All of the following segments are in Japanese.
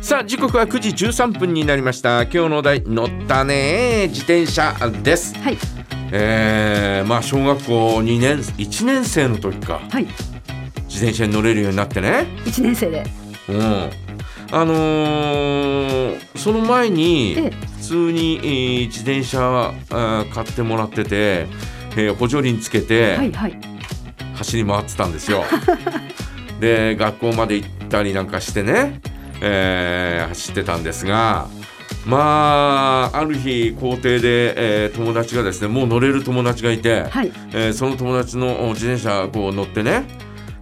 さあ時刻は9時13分になりました。今日のお題乗ったね。自転車です。はい。えー、まあ小学校2年1年生の時か。はい。自転車に乗れるようになってね。一年生で。うん。あのーその前にええ。普通に、えー自転車あー買ってもらってて、えー補助輪つけて、はいはい。走り回ってたんですよ。で学校まで行ったりなんかしてね、えー走ってたんですがまあある日校庭で、えー友達がですねもう乗れる友達がいて、はいえーその友達のお自転車こう乗ってね、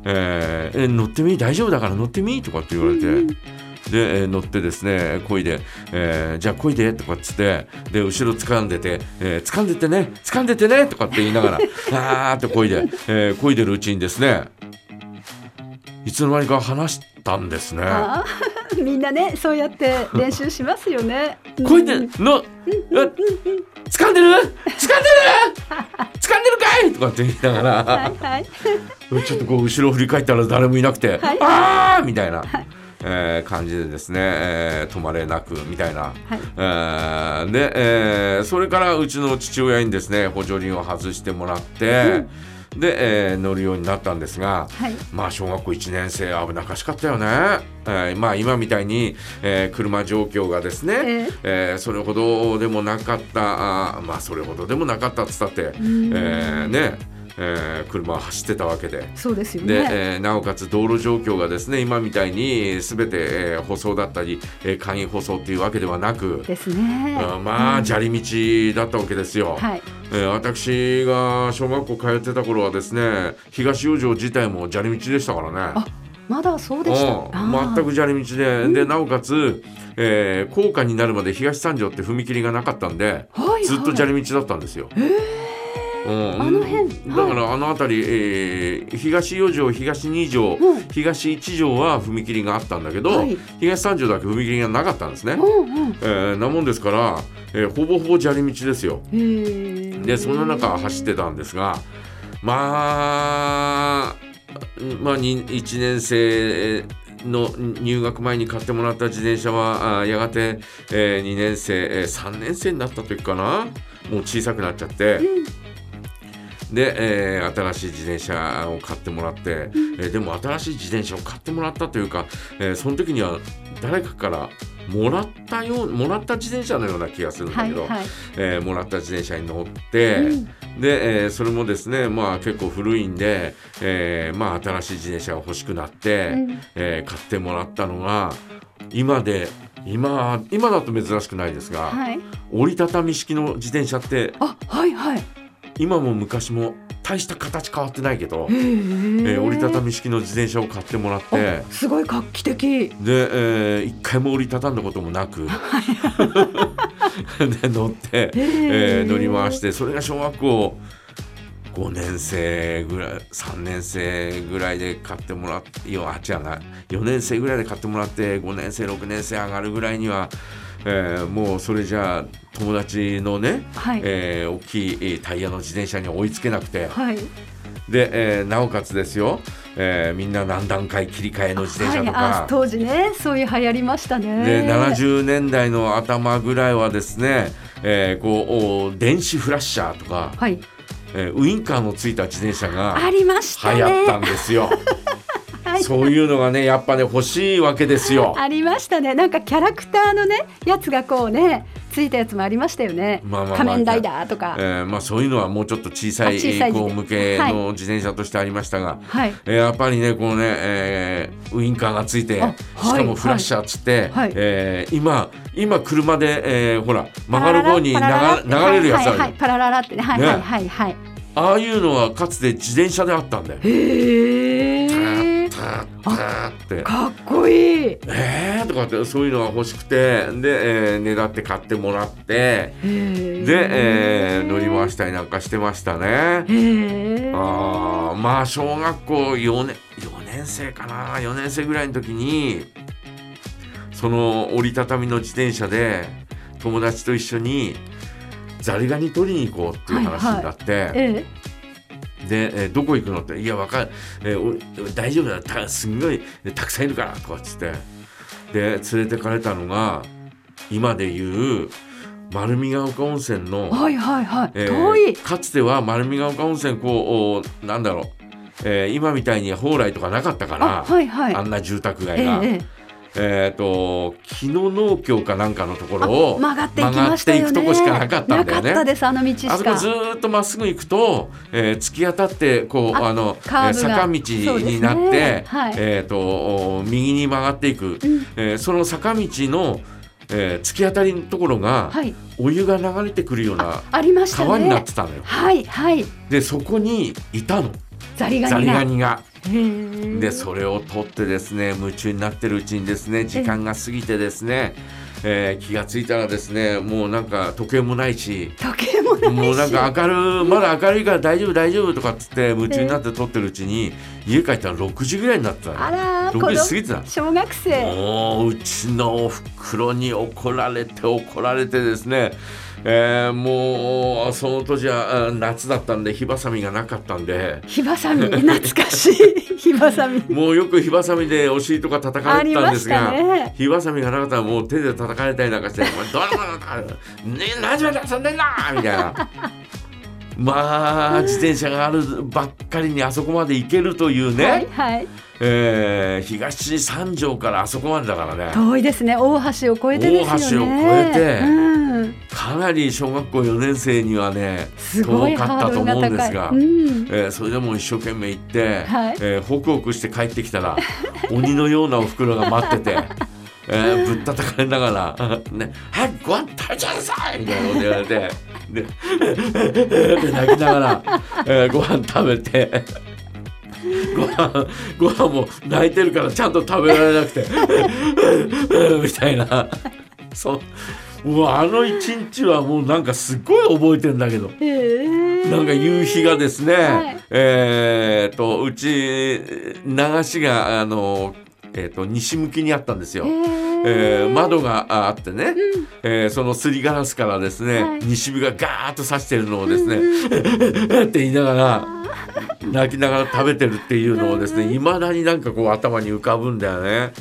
えーえ乗ってみ大丈夫だから乗ってみとかって言われて。うんで、えー乗ってですね漕いで、えーじゃあ漕いでとかっつってで後ろ掴んでて、えー掴んでてね掴んでてねとかって言いながら あーって漕いで、えー漕いでるうちにですねいつの間にか話したんですね。みんなねそうやって練習しますよね。漕いでうんのえ掴んでる？掴んでる？掴んでるかい？とかって言いながら、はいはい。ちょっとこう後ろ振り返ったら誰もいなくて、はい。あー！みたいな、えー感じでですね、えー止まれなくみたいな。はい。えーで、えーそれからうちの父親にですね補助輪を外してもらって、で、えー乗るようになったんですが、はい。まあ小学校1年生危なっかしかったよね、えーまあ今みたいに、えー車状況がですね、ええ。ーそれほどでもなかったあーまあそれほどでもなかったっつったって、ん。えーね、えー車は走ってたわけで。そうですよで、ねえーなおかつ道路状況がですね今みたいに全て、えー舗装だったり、えー簡易舗装っていうわけではなく、ですね。あーまあ砂利道だったわけですよ、はい。えー私が小学校通ってた頃はですね東四条自体も砂利道でしたからね。あまだそうでした。うん。全く砂利道で、でなおかつ、えー高架になるまで東三条って踏切がなかったんで、はいはい。ずっと砂利道だったんですよ。うん。あの辺だからあの辺り、えー東四条東二条、うん。東一条は踏切があったんだけど、はい。東三条だけ踏切がなかったんですね。うんうん。えーなもんですから、えーほぼほぼ砂利道ですよ。でそんな中走ってたんですがまあまあに1年生の入学前に買ってもらった自転車はあやがて、え2年生、え3年生になった時かな。もう小さくなっちゃって。で、えー新しい自転車を買ってもらって、えーでも新しい自転車を買ってもらったというか、えーその時には誰かからもらったようもらった自転車のような気がするんだけど、はいはい。えーもらった自転車に乗って、うん。で、えーそれもですねまあ結構古いんで、えーまあ新しい自転車が欲しくなって、うん。えー買ってもらったのが今で今今だと珍しくないですが、はい。折りたたみ式の自転車ってあはいはい今も昔も大した形変わってないけど、へえーー折りたたみ式の自転車を買ってもらってあすごい画期的。で、えー一回も折りたたんだこともなく で乗って、えー乗り回してそれが小学校5年生ぐらい3年生ぐらいで買ってもらってい違うな。4年生ぐらいで買ってもらって5年生6年生上がるぐらいには、えーもうそれじゃあ友達のね、はい。えー大きいえータイヤの自転車には追いつけなくて。はい。で、えーなおかつですよ、えーみんな何段階切り替えの自転車とか。はい、あ当時ねそういう流行りましたね。で70年代の頭ぐらいはですね、えーこうお電子フラッシャーとか、はい。えーウインカーのついた自転車がありましたね。流行ったんですよ。はい。そういうのがねやっぱね欲しいわけですよ。ありましたね。なんかキャラクターのねやつがこうねついたやつもありましたよね、まあまあまあ仮面ライダーとか、えーまあ、そういうのはもうちょっと小さい子向けはい。の自転車としてありましたが、はい。えーやっぱりねこうね、えーウインカーがついて、あはい。しかもフラッシャーっつって、はい。えー今今車で、えーほら曲がる方に流流れるやつある、はいパラララってねはいねはいはいはい。ああいうのはかつて自転車であったんだよ。へえターって。かっこいい。えーとかってそういうのが欲しくてで、えー、ねだって買ってもらってで、えー乗り回したりなんかしてましたね。あーまあ小学校4年4年生かな。4年生ぐらいの時にその折りたたみの自転車で友達と一緒にザリガニ取りに行こうっていう話になって、えで、えーどこ行くのって「いやわかる、えーお大丈夫だ。たすんごいたくさんいるから」とかっつって。で連れてかれたのが今でいう丸見ヶ丘温泉の、はいはいはい、えー遠い。かつては丸見ヶ丘温泉こうおなんだろう、えー今みたいに蓬莱とかなかったからあはいはい。あんな住宅え街が。ええっ、と木野農協かなんかのところを曲がっていきましたよね。曲がっていくとこしかなかったんだよね。なかったですあの道しか。あそこずーっとまっすぐ行くと、えー突き当たってこうああの、坂道になって、ね。はい。えっ、とお右に曲がっていく、えーその坂道の、えー突き当たりのところが、はい。お湯が流れてくるような川になってたのよ。はいはい。でそこにいたのザリザリガニが。ガニが。でそれを取ってですね夢中になってるうちにですね時間が過ぎてですね、えー気がついたらですねもうなんか時計もないし時計もないし。もうなんか明るいまだ明るいから大丈夫大丈夫とかっつって夢中になって撮ってるうちに家帰ったら6時ぐらいになってたのあらー6時過ぎてた。小学生。もううちのおふくろに怒られて怒られてですね、えーもうその当時はあ夏だったんで火ばさみがなかったんで。火ばさみ？懐かしい。火ばさみ。もうよく火ばさみでお尻とか叩かれてたんですが、ね。火ばさみがなかったらもう手で叩かれたりなんかして「お前どうなのね何時まで遊んでんだ!」みたいな。まあ自転車があるばっかりにあそこまで行けるというね、はいはい。えー東三条からあそこまでだからね。遠いですね。大橋を越えてですよね。大橋を越えてうん、かなり小学校4年生にはねすごい遠かったと思うんですが、うん、えーそれでも一生懸命行って、はい。えーホクホクして帰ってきたら 鬼のようなお袋が待ってて。えーぶったたかれながら「ね、早くご飯食べちゃいなさい!」みたいなこと言われてでで泣きながら、えーご飯食べてご飯ご飯も泣いてるからちゃんと食べられなくてみたいなそううわあの一日はもうなんかすっごい覚えてんだけど。へーなんか夕日がですね、はいえー、とうち流しがあの、えー、と西向きにあったんですよ。へえーー窓があってね、えーそのすりガラスからですね、はい。西日がガーッと差してるのをですね、って言いながら泣きながら食べてるっていうのをですねいまだになんかこう頭に浮かぶんだよね。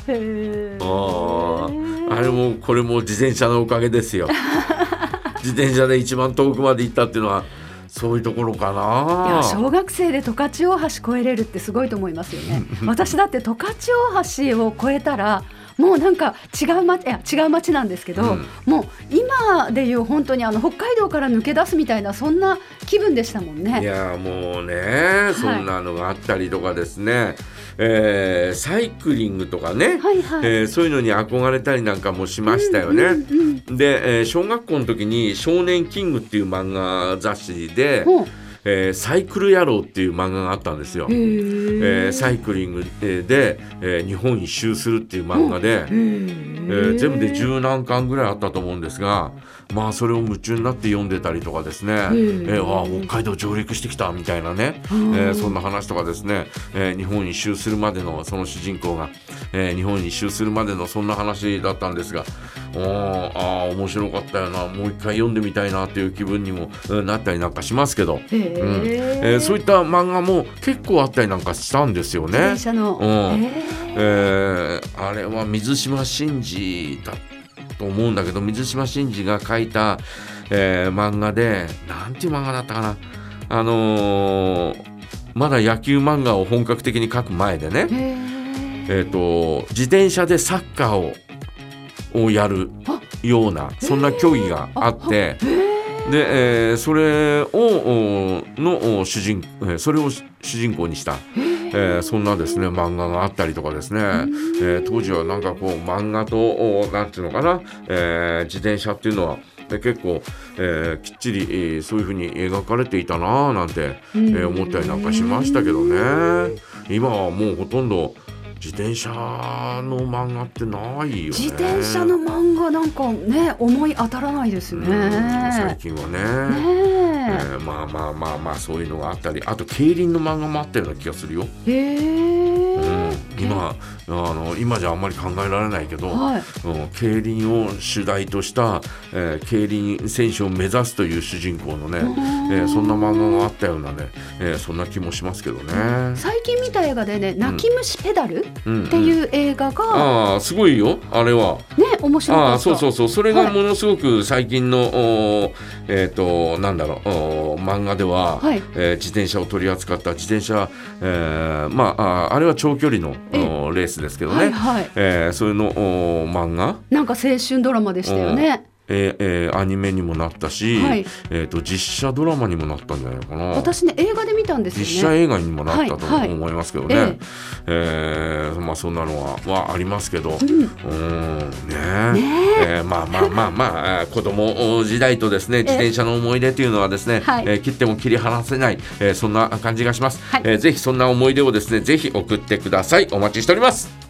あー。あれもこれも自転車のおかげですよ。自転車で一番遠くまで行ったっていうのはそういうところかいなや。小学生で十勝大橋越えれるってすごいと思いますよね。私だって十勝大橋を越えたらもうなんか違う町いや違う町なんですけど、うんもう今でいう本当にあの北海道から抜け出すみたいなそんな気分でしたもんいね。やもうねそんなのがあったりとかですね、えーサイクリングとかね、はいはい。えーそういうのに憧れたりなんかもしましたよね。うんうんで、えー小学校の時に「少年キング」っていう漫画雑誌でうん、えーサイクル野郎」っていう漫画があったんですよ。へえーーサイクリングで、えー日本一周するっていう漫画で、へえー全部で十何巻ぐらいあったと思うんですがまあそれを夢中になって読んでたりとかですね、えーわあ北海道上陸してきたみたいなね、えーそんな話とかですね、えー日本一周するまでのその主人公が、えー日本一周するまでのそんな話だったんですがあー面白かったよな。もう一回読んでみたいなっていう気分にもうんなったりなんかしますけど、へうん。ーえーそういった漫画も結構あったりなんかしたんですよね。うん。へえーあれは水島新司だと思うんだけど水島新司が書いた、えー漫画でなんていう漫画だったかな。あのーまだ野球漫画を本格的に書く前でね、えー、と自転車でサッカーををやるあようなそんな競技があって。で、えーそれをおのお主人、えーそれを主人公にした、えーそんなですね漫画があったりとかですね、えー当時はなんかこう漫画とおなんていうのかな、えー自転車っていうのはえ結構、えーきっちり、えーそういうふうに描かれていたなあなんて、えー思ったりなんかしましたけどね。今はもうほとんど自転車の漫画ってないよね。自転車の漫画なんかね思い当たらないですね。うん最近はね。ねえーまあまあまあまあそういうのがあったりあと競輪の漫画もあったような気がするよ。え。へえ。うん、今あの今じゃあんまり考えられないけど、はい。うん競輪を主題とした、えー競輪選手を目指すという主人公のね、えーそんな漫画があったようなね、えーそんな気もしますけどね。最近見た映画でね「泣き虫ペダル」っうん。ていう映画がああすごいよあれは。ね面白かった。ああそうそうそう。それがはい。ものすごく最近の、おーえっ、となんだろう漫画では、はい。えー自転車を取り扱った自転車、えーまあああれは長距離のええ。おーレースですけどね、はいはい。えーそれの漫画？なんか青春ドラマでしたよねえーえーアニメにもなったし、はい。えー、と実写ドラマにもなったんじゃないかな。私ね映画で見たんですね。写映画にもなったとはいはい思いますけどね、ええーまあそんなのははありますけど、うん。うんね。ね。えーまあまあまあまあえー 子供時代とですね自転車の思い出というのはですね、はい。えー切っても切り離せない、えーそんな感じがします、はい。えーぜひそんな思い出をですねぜひ送ってください。お待ちしております